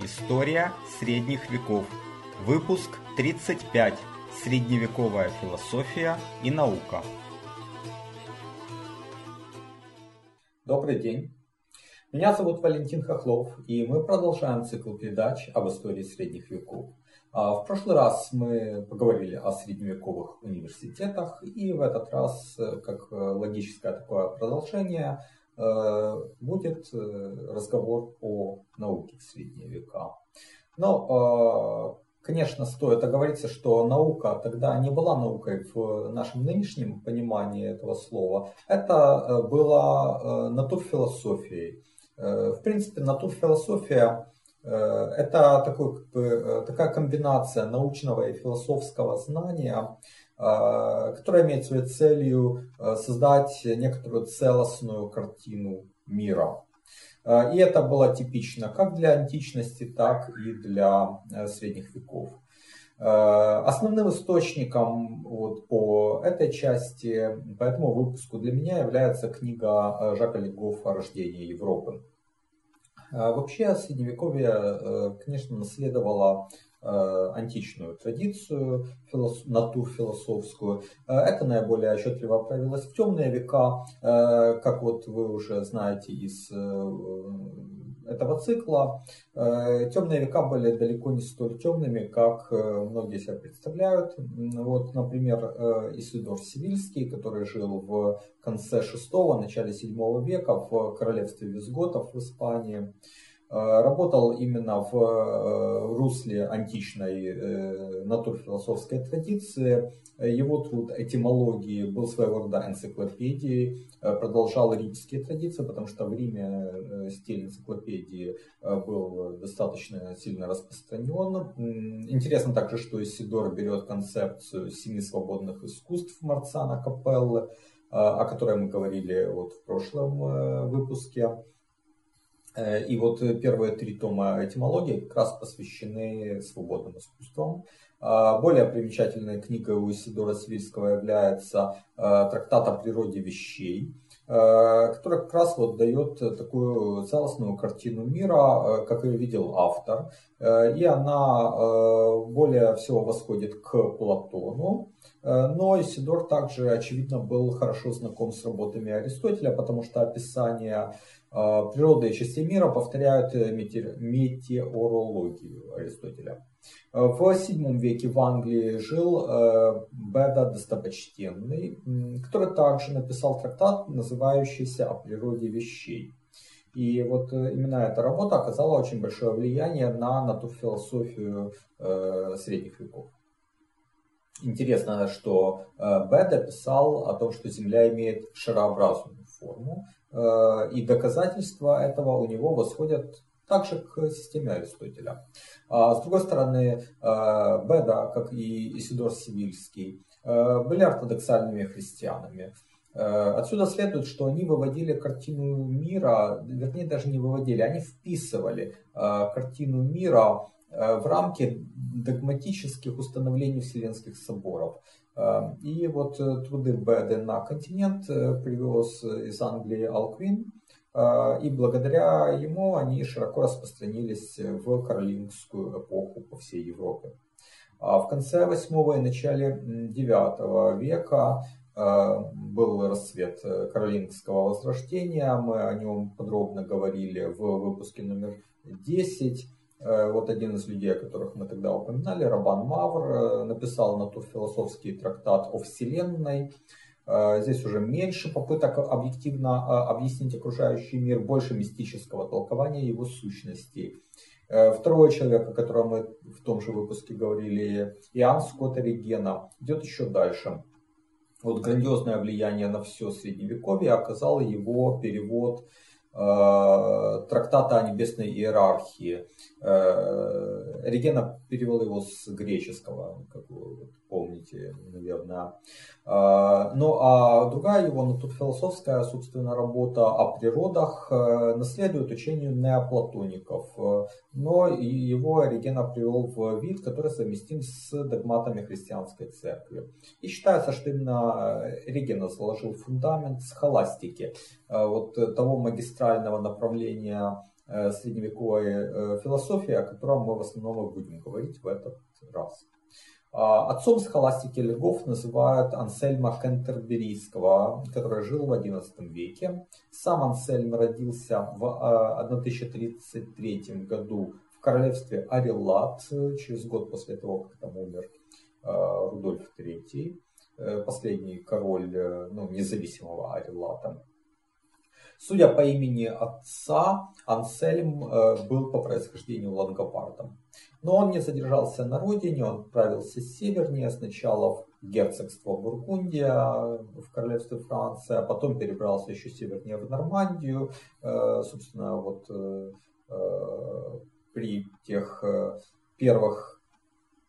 История средних веков. Выпуск 35. Средневековая философия и наука. Добрый день. Меня зовут Валентин Хохлов, и мы продолжаем цикл передач об истории средних веков. А, в прошлый раз мы поговорили о средневековых университетах, и в этот раз, э, как логическое такое продолжение, э, будет э, разговор о науке в средние века. Но, конечно, стоит оговориться, что наука тогда не была наукой в нашем нынешнем понимании этого слова. Это была натурфилософией. В принципе, натурфилософия Э, это такой, э, такая комбинация научного и философского знания, э, которая имеет своей целью создать некоторую целостную картину мира. И это было типично как для античности, так и для средних веков. Основным источником вот по этой части, по этому выпуску для меня является книга Жака Легофа «Рождение Европы». Вообще Средневековье, э, конечно, наследовало э, античную традицию, натурфилософскую. Э, это наиболее отчетливо проявилось в темные века, как вот вы уже знаете из этого цикла. Э, темные века были далеко не столь темными, как э, многие себе представляют. Вот, например, э, Исидор Сивильский, который жил в конце 6 начале 7 века в королевстве Визготов в Испании, Э, работал именно в э, русле античной э, натурфилософской традиции. Его труд этимологии был своего рода энциклопедией, продолжал римские традиции, потому что в Риме стиль энциклопедии был достаточно сильно распространен. Интересно также, что Исидор берет концепцию семи свободных искусств Марцана Капеллы, о которой мы говорили вот в прошлом выпуске. Э, и вот первые три тома этимологии как раз посвящены свободным искусствам. А, более примечательной книгой у Исидора Свильского является э, трактат о природе вещей, э, который как раз вот дает такую целостную картину мира, как ее видел автор. И она более всего восходит к Платону, но Исидор также, очевидно, был хорошо знаком с работами Аристотеля, потому что описание природа и частей мира повторяют э, метеорологию Аристотеля. В VII веке в Англии жил э, Беда Достопочтенный, который также написал трактат, называющийся «О природе вещей». И вот э, именно эта работа оказала очень большое влияние на натурфилософию средних веков. Интересно, что Беда писал о том, что Земля имеет шарообразную форму, Э, и доказательства этого у него восходят также к системе Аристотеля. А с другой стороны, э, Беда, как и Исидор Сивильский, э, были ортодоксальными христианами. Отсюда следует, что они выводили картину мира, вернее даже не выводили, они вписывали картину мира в рамки догматических установлений Вселенских соборов. И вот э, труды Беды на континент э, привез из Англии Алквин, и благодаря ему они широко распространились в каролингскую эпоху по всей Европе. А в конце 8 и начале 9 века был расцвет каролингского возрождения. Мы о нем подробно говорили в выпуске номер 10. Э, вот один из людей, о которых мы тогда упоминали, Рабан Мавр, э, написал натурфилософский трактат о Вселенной. Э, здесь уже меньше попыток объективно объяснить окружающий мир, больше мистического толкования его сущности. Второй человек, о котором мы в том же выпуске говорили, Иоанн Скотт Оригена, идет еще дальше. Вот грандиозное влияние на все Средневековье оказал его перевод Э, трактата о небесной иерархии. Э, Регена перевел его с греческого, как помните, наверное. Э, ну а другая его натурфилософская, собственно, работа о природах наследует учению неоплатоников, но его Регена привел в вид, который совместим с догматами христианской церкви. И считается, что именно Регена заложил фундамент схоластики, вот того магистрального направления средневековой философии, о котором мы в основном будем говорить в этот раз. А, отцом схоластики Легов называют Ансельма Кентерберийского, который жил в XI веке. Сам Ансельм родился в 1033 а, году в королевстве Арелат, через год после того, как там умер а, Рудольф III, э, последний король э, ну, независимого Арелата. Судя по имени отца, Ансельм э, был по происхождению лангобардом. Но он не задержался на родине, он отправился севернее, сначала в герцогство Бургундия в королевстве Франция, а потом перебрался еще севернее в Нормандию. Э, собственно, вот э, при тех первых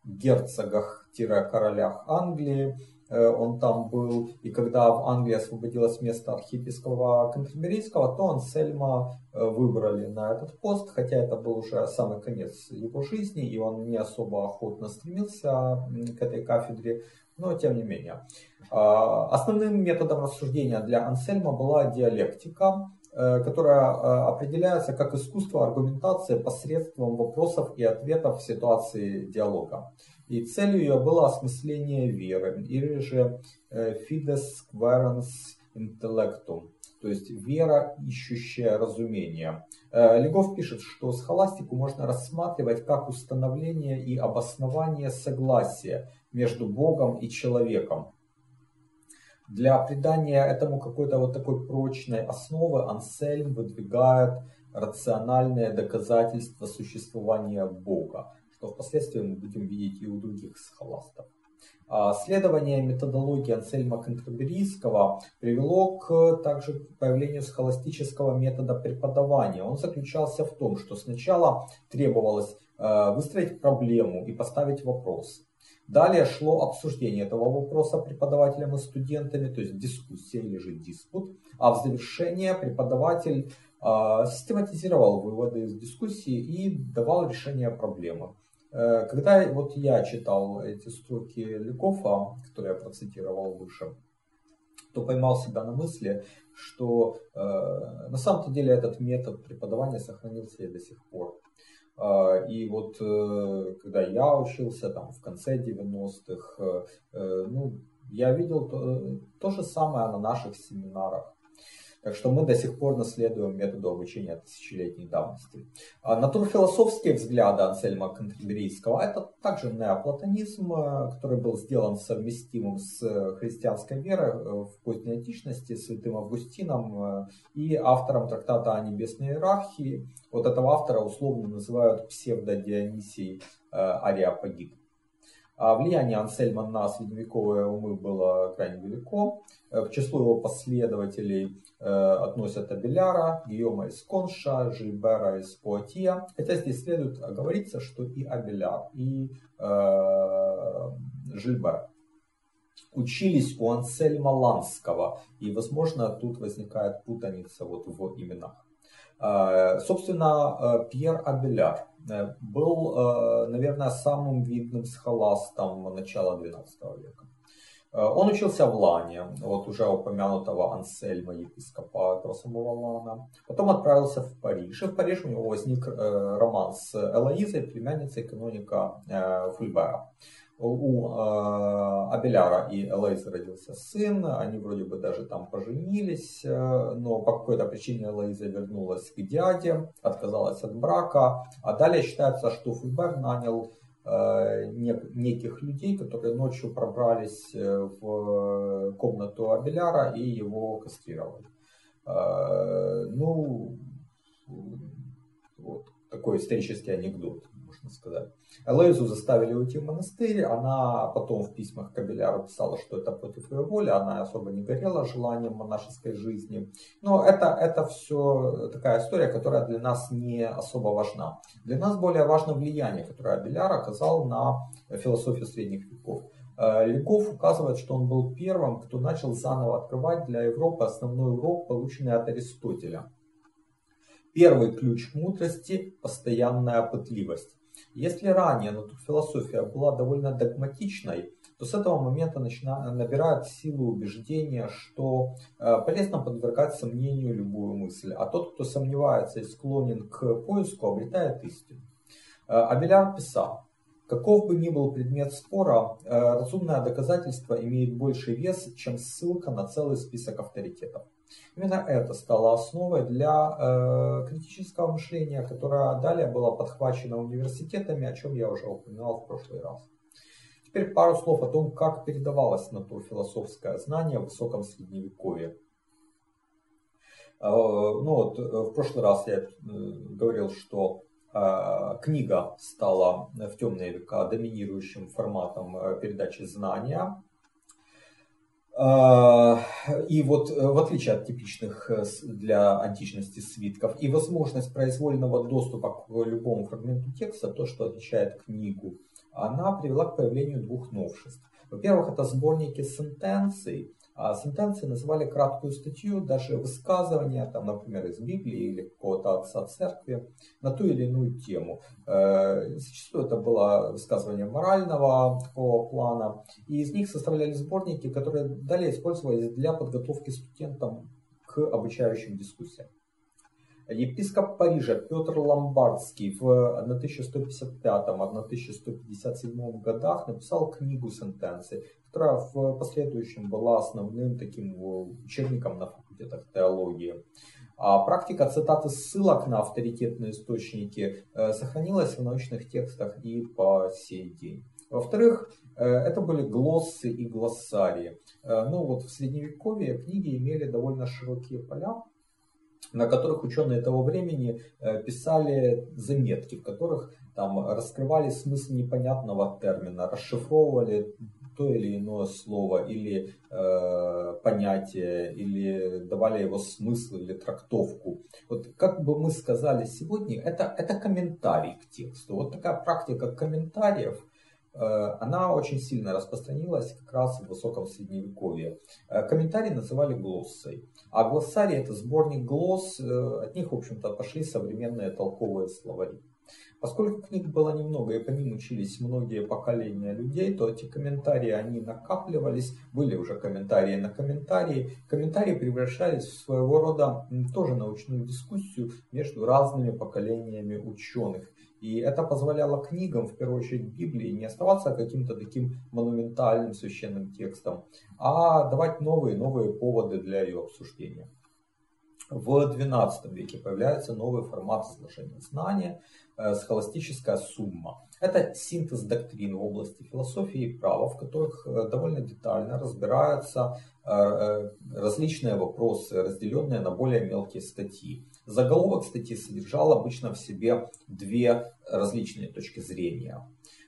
герцогах-королях Англии Э, он там был, и когда в Англии освободилось место архиепископа Кантерберийского, то он Сельма э, выбрали на этот пост, хотя это был уже самый конец его жизни, и он не особо охотно стремился к этой кафедре, но тем не менее. А, основным методом рассуждения для Ансельма была диалектика, э, которая определяется как искусство аргументации посредством вопросов и ответов в ситуации диалога. И целью ее было осмысление веры, или же э, fides querens intellectum, то есть вера, ищущая разумение. Э, Легов пишет, что схоластику можно рассматривать как установление и обоснование согласия между Богом и человеком. Для придания этому какой-то вот такой прочной основы Ансельм выдвигает рациональное доказательство существования Бога что впоследствии мы будем видеть и у других схоластов. А, следование методологии Ансельма Кентерберийского привело к также появлению схоластического метода преподавания. Он заключался в том, что сначала требовалось а, выстроить проблему и поставить вопрос. Далее шло обсуждение этого вопроса преподавателем и студентами, то есть дискуссия или же диспут. А в завершение преподаватель а, систематизировал выводы из дискуссии и давал решение проблемы. Э, когда вот я читал эти строки Ликофа, которые я процитировал выше, то поймал себя на мысли, что э, на самом-то деле этот метод преподавания сохранился и до сих пор. Э, и вот э, когда я учился там в конце 90-х, э, э, ну, я видел то, то же самое на наших семинарах. Так что мы до сих пор наследуем методу обучения тысячелетней давности. А натурфилософские взгляды Ансельма Кантерберийского – это также неоплатонизм, э, который был сделан совместимым с христианской верой э, в поздней античности, святым Августином э, и автором трактата о небесной иерархии. Вот этого автора условно называют псевдодионисий Ариапагит. А влияние Ансельма на средневековые умы было крайне велико. К числу его последователей Э, относят Абеляра, Гийома из Конша, Жильбера из Пуатья. Хотя здесь следует оговориться, что и Абеляр, и э, Жильбер учились у Ансельма Ланского. И, возможно, тут возникает путаница вот в именах. Э, собственно, э, Пьер Абеляр был, наверное, самым видным схоластом начала XII века. Э, он учился в Лане, вот уже упомянутого Ансельма, епископа этого самого Лана. Потом отправился в Париж. И в Париже у него возник э, роман с Элоизой, племянницей каноника э, Фульбера. У Абеляра и Элоизы родился сын, они вроде бы даже там поженились, но по какой-то причине Элоиза вернулась к дяде, отказалась от брака. А далее считается, что Фульбер нанял Э, неких людей, которые ночью пробрались э, в комнату Абеляра и его кастрировали. Э, ну, вот такой исторический анекдот можно сказать. Элоизу заставили уйти в монастырь, она потом в письмах Кабеляру писала, что это против ее воли, она особо не горела желанием монашеской жизни. Но это, это все такая история, которая для нас не особо важна. Для нас более важно влияние, которое Абеляр оказал на философию средних веков. Э, Легов указывает, что он был первым, кто начал заново открывать для Европы основной урок, полученный от Аристотеля. Первый ключ мудрости – постоянная пытливость. Если ранее натурфилософия была довольно догматичной, то с этого момента начинает, набирает силу убеждения, что э, полезно подвергать сомнению любую мысль, а тот, кто сомневается и склонен к поиску, обретает истину. Э, Абеляр писал, Каков бы ни был предмет спора, э, разумное доказательство имеет больший вес, чем ссылка на целый список авторитетов. Именно это стало основой для э, критического мышления, которое далее было подхвачено университетами, о чем я уже упоминал в прошлый раз. Теперь пару слов о том, как передавалось натурфилософское знание в высоком средневековье. Э, ну вот, э, в прошлый раз я э, говорил, что книга стала в темные века доминирующим форматом передачи знания. И вот в отличие от типичных для античности свитков и возможность произвольного доступа к любому фрагменту текста, то, что отличает книгу она привела к появлению двух новшеств. Во-первых, это сборники сентенций. А сентенции называли краткую статью, даже высказывания, там, например, из Библии или какого-то отца церкви на ту или иную тему. Э, зачастую это было высказывание морального такого плана. И из них составляли сборники, которые далее использовались для подготовки студентам к обучающим дискуссиям. Епископ Парижа Петр Ломбардский в 1155-1157 годах написал книгу сентенций, которая в последующем была основным таким учебником на факультетах теологии. А практика цитаты ссылок на авторитетные источники э, сохранилась в научных текстах и по сей день. Во-вторых, э, это были глоссы и глоссарии. Э, ну вот в средневековье книги имели довольно широкие поля, на которых ученые того времени э, писали заметки, в которых там раскрывали смысл непонятного термина, расшифровывали то или иное слово или э, понятие, или давали его смысл или трактовку. Вот как бы мы сказали сегодня, это, это комментарий к тексту. Вот такая практика комментариев – Э, она очень сильно распространилась как раз в высоком средневековье. Э, комментарии называли глоссой. А глоссарий это сборник глосс, э, от них, в общем-то, пошли современные толковые словари. Поскольку книг было немного и по ним учились многие поколения людей, то эти комментарии, они накапливались, были уже комментарии на комментарии. Комментарии превращались в своего рода тоже научную дискуссию между разными поколениями ученых. И это позволяло книгам, в первую очередь Библии, не оставаться каким-то таким монументальным священным текстом, а давать новые новые поводы для ее обсуждения. В XII веке появляется новый формат изложения знания э, – схоластическая сумма. Это синтез доктрин в области философии и права, в которых э, довольно детально разбираются э, различные вопросы, разделенные на более мелкие статьи. Заголовок статьи содержал обычно в себе две различные точки зрения.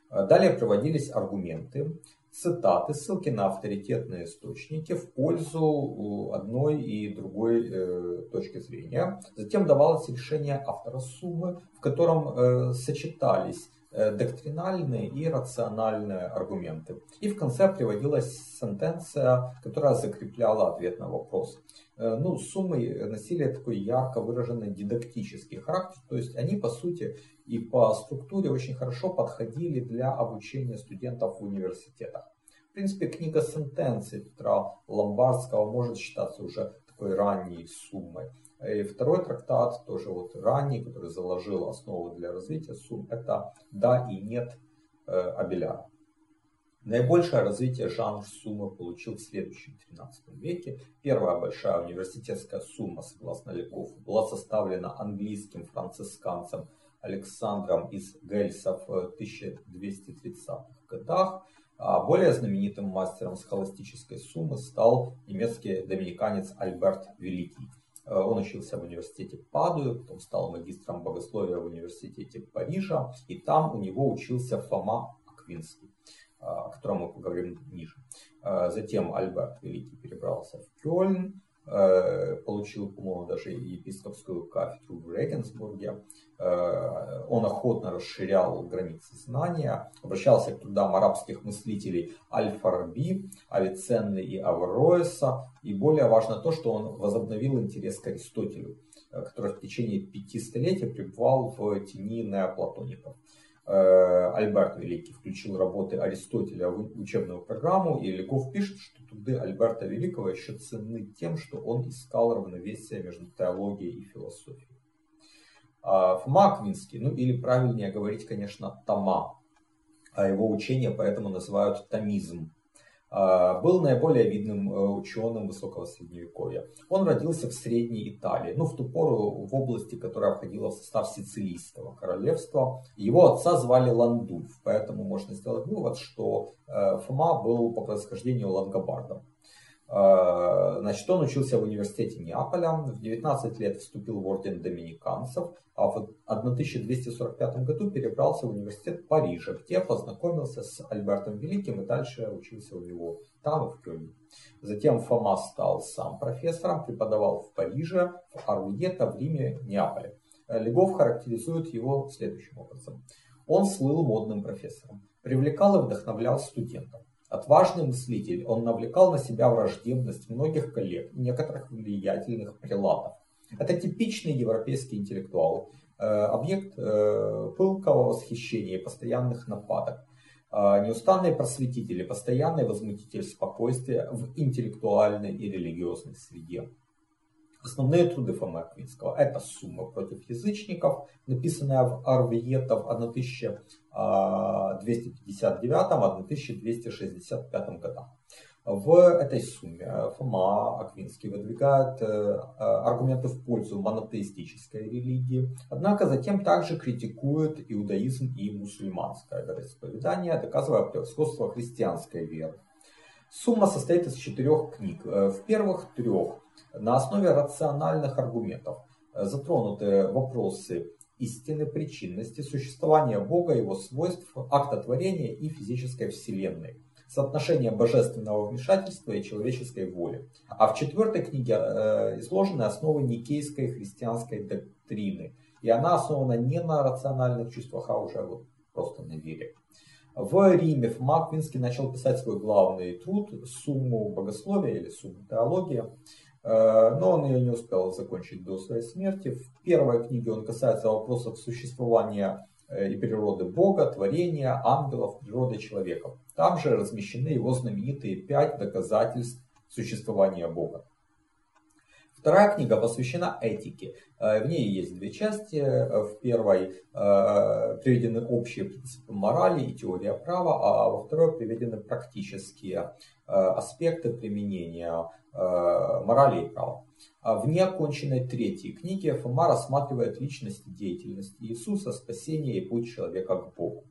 Далее приводились аргументы, цитаты, ссылки на авторитетные источники в пользу одной и другой э, точки зрения. Затем давалось решение автора суммы, в котором э, сочетались Э, доктринальные и рациональные аргументы. И в конце приводилась сентенция, которая закрепляла ответ на вопрос. Э, ну, суммы носили такой ярко выраженный дидактический характер, то есть они по сути и по структуре очень хорошо подходили для обучения студентов в университетах. В принципе, книга сентенций Петра Ломбардского может считаться уже такой ранней суммой. И второй трактат, тоже вот ранний, который заложил основы для развития сумм, это «Да и нет» э, Абеляра. Наибольшее развитие жанр суммы получил в следующем 13 веке. Первая большая университетская сумма, согласно Леков, была составлена английским францисканцем Александром из Гельса в 1230-х годах. А более знаменитым мастером схоластической суммы стал немецкий доминиканец Альберт Великий. Э, он учился в университете Падуи, потом стал магистром богословия в университете Парижа, и там у него учился Фома Аквинский, о котором мы поговорим ниже. Э, затем Альберт Великий перебрался в Кёльн, Э, получил, по-моему, даже епископскую кафедру в Регенсбурге. Он охотно расширял границы знания, обращался к трудам арабских мыслителей Аль-Фараби, Авиценны и Авероэса. И более важно то, что он возобновил интерес к Аристотелю, который в течение пяти столетий пребывал в тени неоплатоников. Альберт Великий включил работы Аристотеля в учебную программу, и Легов пишет, что труды Альберта Великого еще ценны тем, что он искал равновесие между теологией и философией. А Фома Аквинский, ну или правильнее говорить, конечно, Тома, а его учение поэтому называют томизм. А, был наиболее видным э, ученым высокого средневековья. Он родился в Средней Италии, ну в ту пору в области, которая входила в состав Сицилийского королевства. Его отца звали Ландульф, поэтому можно сделать вывод, что э, Фома был по происхождению лангобардом. Э, значит, он учился в университете Неаполя, в 19 лет вступил в орден доминиканцев, а в 1245 году перебрался в университет Парижа, где познакомился с Альбертом Великим и дальше учился у него там в Кёльне. Затем Фома стал сам профессором, преподавал в Париже, в Арвиета, в Риме, Неаполе. Легов характеризует его следующим образом. Он слыл модным профессором, привлекал и вдохновлял студентов. Отважный мыслитель, он навлекал на себя враждебность многих коллег, некоторых влиятельных прилатов. Это типичный европейский интеллектуал, э, объект э, пылкого восхищения и постоянных нападок. Э, неустанный просветитель и постоянный возмутитель спокойствия в интеллектуальной и религиозной среде. Основные труды Фомы Аквинского – это «Сумма против язычников», написанная в Арвиета в 1259-1265 годах. В этой сумме Фома Аквинский выдвигает э, аргументы в пользу монотеистической религии, однако затем также критикует иудаизм и мусульманское вероисповедание, доказывая превосходство христианской веры. Сумма состоит из четырех книг. Э, в первых трех на основе рациональных аргументов э, затронуты вопросы истины, причинности, существования Бога, его свойств, акта творения и физической вселенной, соотношение божественного вмешательства и человеческой воли. А в четвертой книге э, изложены основы никейской христианской доктрины. И она основана не на рациональных чувствах, а уже вот просто на вере. В Риме Фома Аквинский начал писать свой главный труд «Сумму богословия» или «Сумму теология», но он ее не успел закончить до своей смерти. В первой книге он касается вопросов существования э, и природы Бога, творения, ангелов, природы человека. Там же размещены его знаменитые пять доказательств существования Бога. Вторая книга посвящена этике. Э, в ней есть две части. В первой э, приведены общие принципы морали и теория права, а во второй приведены практические э, аспекты применения морали и права. А в неоконченной третьей книге Фома рассматривает личность и деятельность Иисуса, спасение и путь человека к Богу.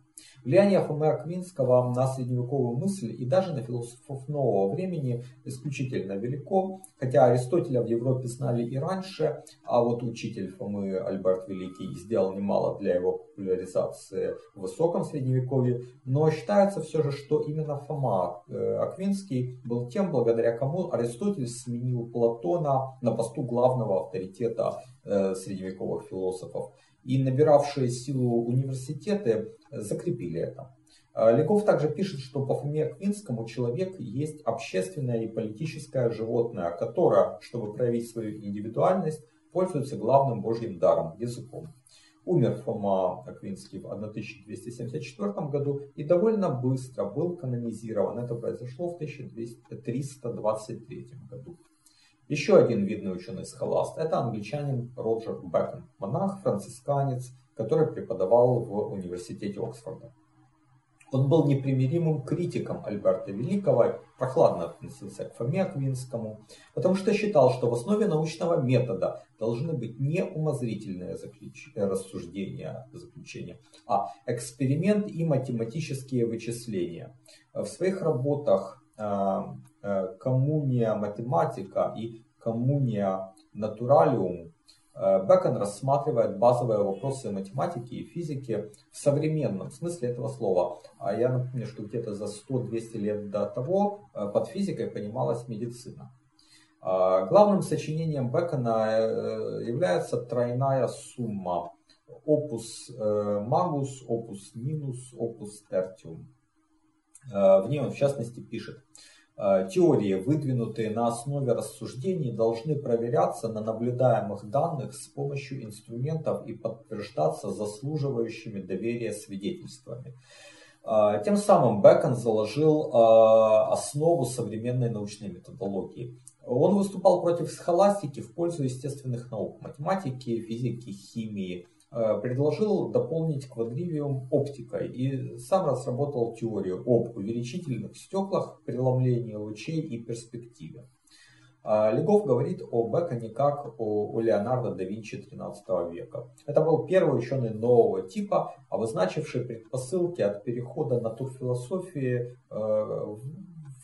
Влияние Фомы Аквинского на средневековую мысль и даже на философов нового времени исключительно велико, хотя Аристотеля в Европе знали и раньше, а вот учитель Фомы Альберт Великий сделал немало для его популяризации в высоком средневековье, но считается все же, что именно Фома Аквинский был тем, благодаря кому Аристотель сменил Платона на посту главного авторитета э, средневековых философов. И набиравшие силу университеты закрепили это. А, Легов также пишет, что по Фоме Квинскому человек есть общественное и политическое животное, которое, чтобы проявить свою индивидуальность, пользуется главным божьим даром – языком. Умер Фома Аквинский в 1274 году и довольно быстро был канонизирован. Это произошло в 1323 году. Еще один видный ученый-схоласт – это англичанин Роджер Бэкон, монах-францисканец, который преподавал в университете Оксфорда. Он был непримиримым критиком Альберта Великого, прохладно относился к Фоме Аквинскому, потому что считал, что в основе научного метода должны быть не умозрительные заключ... рассуждения, заключения, а эксперимент и математические вычисления. В своих работах э, э, «Коммуния математика» и «Коммуния натуралиум» Э, Бекон рассматривает базовые вопросы математики и физики в современном смысле этого слова. А я напомню, что где-то за 100-200 лет до того э, под физикой понималась медицина. А главным сочинением Бекона э, является тройная сумма opus magus, opus minus, opus tertium. В ней он в частности пишет. Э, теории, выдвинутые на основе рассуждений, должны проверяться на наблюдаемых данных с помощью инструментов и подтверждаться заслуживающими доверия свидетельствами. Э, тем самым Бекон заложил основу современной научной методологии. Он выступал против схоластики в пользу естественных наук, математики, физики, химии, Э, предложил дополнить квадривиум оптикой и сам разработал теорию об увеличительных стеклах, преломлении лучей и перспективе. А Легов говорит о Беконе как о, Леонардо да Винчи XIII века. Это был первый ученый нового типа, обозначивший предпосылки от перехода натурфилософии э, в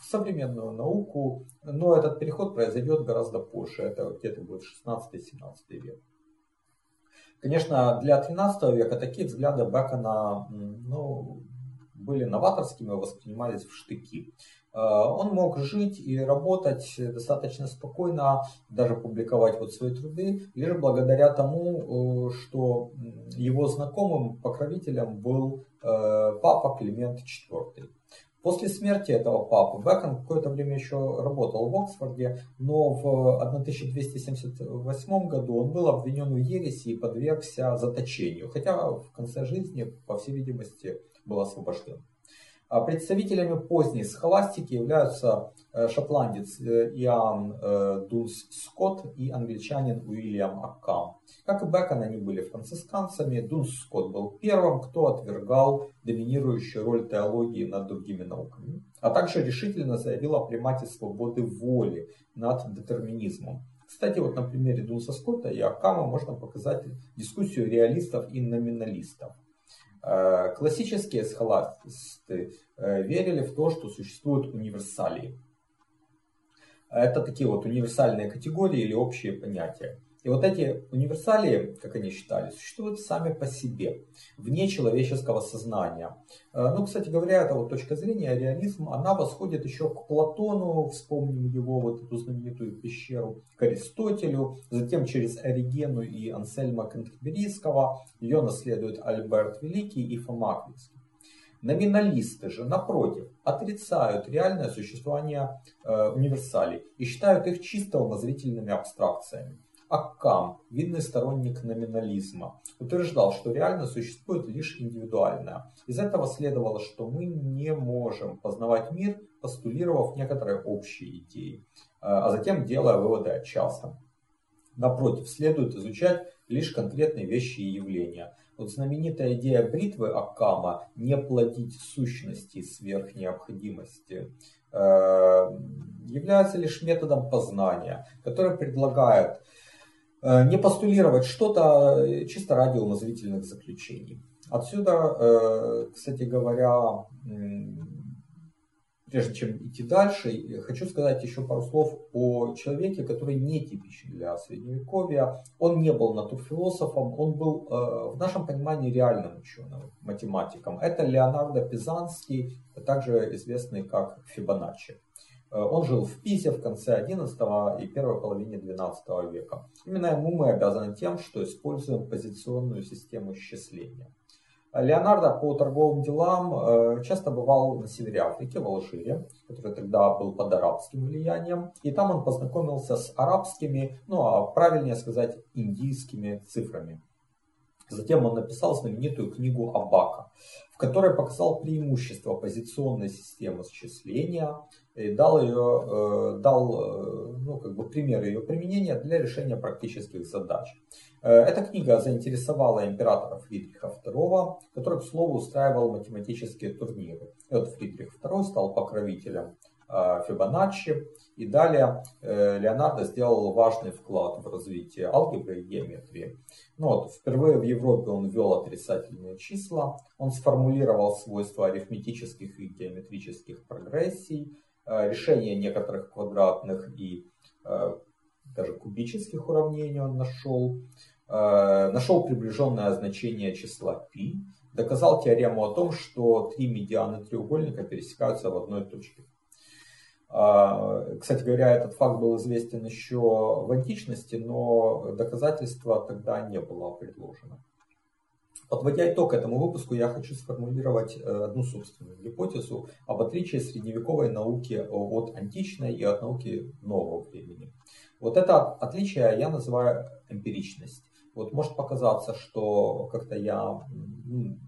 современную науку, но этот переход произойдет гораздо позже, это где-то будет 16-17 век. Конечно, для 13 века такие взгляды Бекона ну, были новаторскими, воспринимались в штыки. Э, он мог жить и работать достаточно спокойно, даже публиковать вот свои труды, лишь благодаря тому, э, что его знакомым покровителем был э, папа Климент IV. После смерти этого папы Бэкон какое-то время еще работал в Оксфорде, но в 1278 году он был обвинен в ереси и подвергся заточению, хотя в конце жизни, по всей видимости, был освобожден. А представителями поздней схоластики являются э, шотландец э, Иоанн э, Дулс Скотт и англичанин Уильям Аккам. Как и Бекон, они были францисканцами. Дулс Скотт был первым, кто отвергал доминирующую роль теологии над другими науками, а также решительно заявил о примате свободы воли над детерминизмом. Кстати, вот на примере Дулса Скотта и Аккама можно показать дискуссию реалистов и номиналистов. Э, классические схоластисты э, верили в то, что существуют универсалии. Это такие вот универсальные категории или общие понятия. И вот эти универсалии, как они считали, существуют сами по себе, вне человеческого сознания. Э, ну, кстати говоря, эта вот точка зрения, реализм, она восходит еще к Платону, вспомним его вот эту знаменитую пещеру, к Аристотелю, затем через Оригену и Ансельма Кентерберийского, ее наследуют Альберт Великий и Фома Аквинский. Номиналисты же, напротив, отрицают реальное существование э, универсалей и считают их чисто умозрительными абстракциями. Аккам, видный сторонник номинализма, утверждал, что реально существует лишь индивидуальное. Из этого следовало, что мы не можем познавать мир, постулировав некоторые общие идеи, а затем делая выводы о частном. Напротив, следует изучать лишь конкретные вещи и явления. Вот знаменитая идея бритвы Аккама «не плодить сущности сверх необходимости» э, является лишь методом познания, который предлагает Э, не постулировать что-то э, чисто ради умозрительных заключений. Отсюда, э, кстати говоря, прежде чем идти дальше, хочу сказать еще пару слов о человеке, который не типичен для Средневековья. Он не был натурфилософом, он был в нашем понимании реальным ученым, математиком. Это Леонардо Пизанский, также известный как Фибоначчи. Э, он жил в Пизе в конце XI и первой половине XII века. Именно ему мы обязаны тем, что используем позиционную систему исчисления. Леонардо по торговым делам э, часто бывал на севере Африки, в Алжире, который тогда был под арабским влиянием. И там он познакомился с арабскими, ну а правильнее сказать, индийскими цифрами. Затем он написал знаменитую книгу Абака, в которой показал преимущество позиционной системы счисления и дал, ее, э, дал э, ну, как бы пример ее применения для решения практических задач. Э, эта книга заинтересовала императора Фридриха II, который, к слову, устраивал математические турниры. И вот Фридрих II стал покровителем Фибоначчи. И далее Леонардо сделал важный вклад в развитие алгебры и геометрии. Ну вот, впервые в Европе он ввел отрицательные числа, он сформулировал свойства арифметических и геометрических прогрессий, э, решение некоторых квадратных и э, даже кубических уравнений он нашел, э, нашел приближенное значение числа π, доказал теорему о том, что три медианы треугольника пересекаются в одной точке. А, кстати говоря, этот факт был известен еще в античности, но доказательства тогда не было предложено. Подводя итог этому выпуску, я хочу сформулировать одну собственную гипотезу об отличии средневековой науки от античной и от науки нового времени. Вот это отличие я называю эмпиричность. Вот может показаться, что как-то я ну,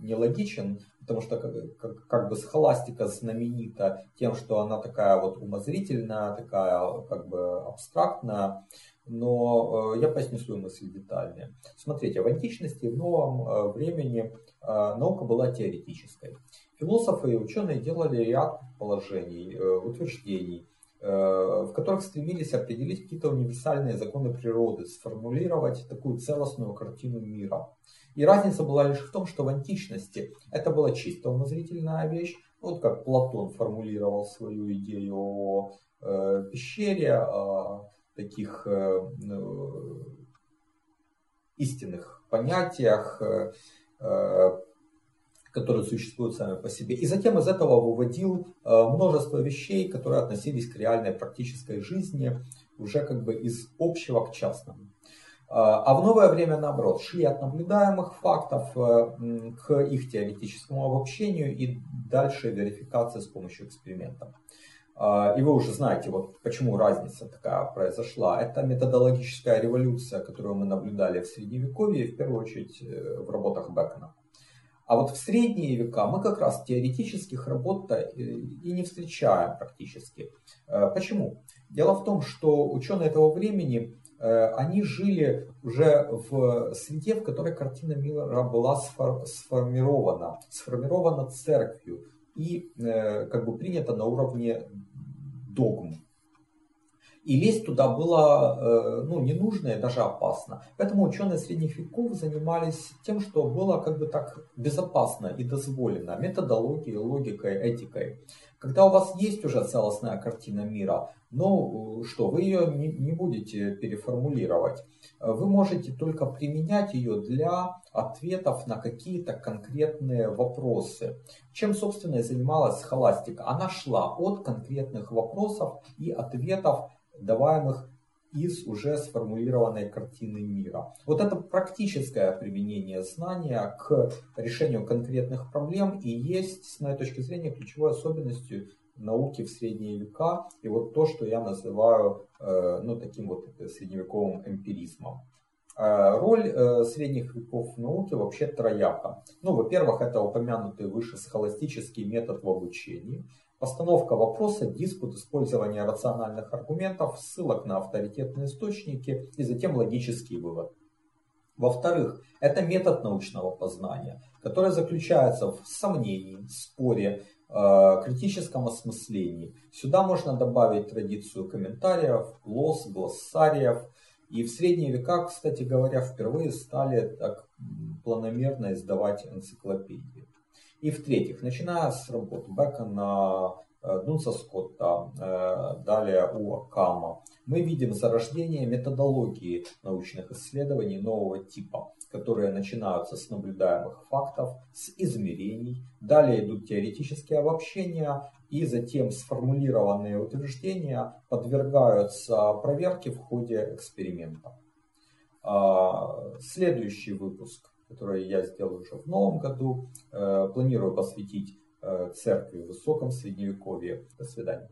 нелогичен, потому что как, как, как бы схоластика знаменита тем, что она такая вот умозрительная, такая как бы абстрактная, но э, я поясню свою мысль детальнее. Смотрите, в античности, в новом э, времени э, наука была теоретической. Философы и ученые делали ряд положений, утверждений, в которых стремились определить какие-то универсальные законы природы, сформулировать такую целостную картину мира. И разница была лишь в том, что в античности это была чисто умозрительная вещь, вот как Платон формулировал свою идею о э, пещере, о таких э, ну, истинных понятиях, э, э, которые существуют сами по себе. И затем из этого выводил э, множество вещей, которые относились к реальной практической жизни, уже как бы из общего к частному. А в новое время, наоборот, шли от наблюдаемых фактов э, к их теоретическому обобщению и дальше верификации с помощью экспериментов. И вы уже знаете, вот почему разница такая произошла. Это методологическая революция, которую мы наблюдали в Средневековье, в первую очередь э, в работах Бекона. А вот в средние века мы как раз теоретических работ э, и не встречаем практически. Почему? Дело в том, что ученые этого времени Э, они жили уже в среде, в которой картина мира была сформирована, сформирована церковью и э, как бы принята на уровне догм. И лезть туда было э, ну, не нужно и даже опасно. Поэтому ученые средних веков занимались тем, что было как бы так безопасно и дозволено методологией, логикой, этикой. Когда у вас есть уже целостная картина мира, ну что, вы ее не будете переформулировать. Вы можете только применять ее для ответов на какие-то конкретные вопросы. Чем, собственно, и занималась схоластика? Она шла от конкретных вопросов и ответов, даваемых из уже сформулированной картины мира. Вот это практическое применение знания к решению конкретных проблем и есть, с моей точки зрения, ключевой особенностью науки в средние века и вот то, что я называю э, ну, таким вот средневековым эмпиризмом. Э, роль э, средних веков в науке вообще трояка. Ну, во-первых, это упомянутый выше схоластический метод в обучении. Постановка вопроса, диспут, использование рациональных аргументов, ссылок на авторитетные источники и затем логический вывод. Во-вторых, это метод научного познания, который заключается в сомнении, споре, э, критическом осмыслении. Сюда можно добавить традицию комментариев, глосс, глоссариев. И в средние века, кстати говоря, впервые стали так планомерно издавать энциклопедии. И в-третьих, начиная с работ Бекона, э, Дунса Скотта, э, далее у Акама, мы видим зарождение методологии научных исследований нового типа, которые начинаются с наблюдаемых фактов, с измерений, далее идут теоретические обобщения, и затем сформулированные утверждения подвергаются проверке в ходе эксперимента. А, следующий выпуск которое я сделаю уже в новом году. Э, планирую посвятить э, церкви в высоком средневековье. До свидания.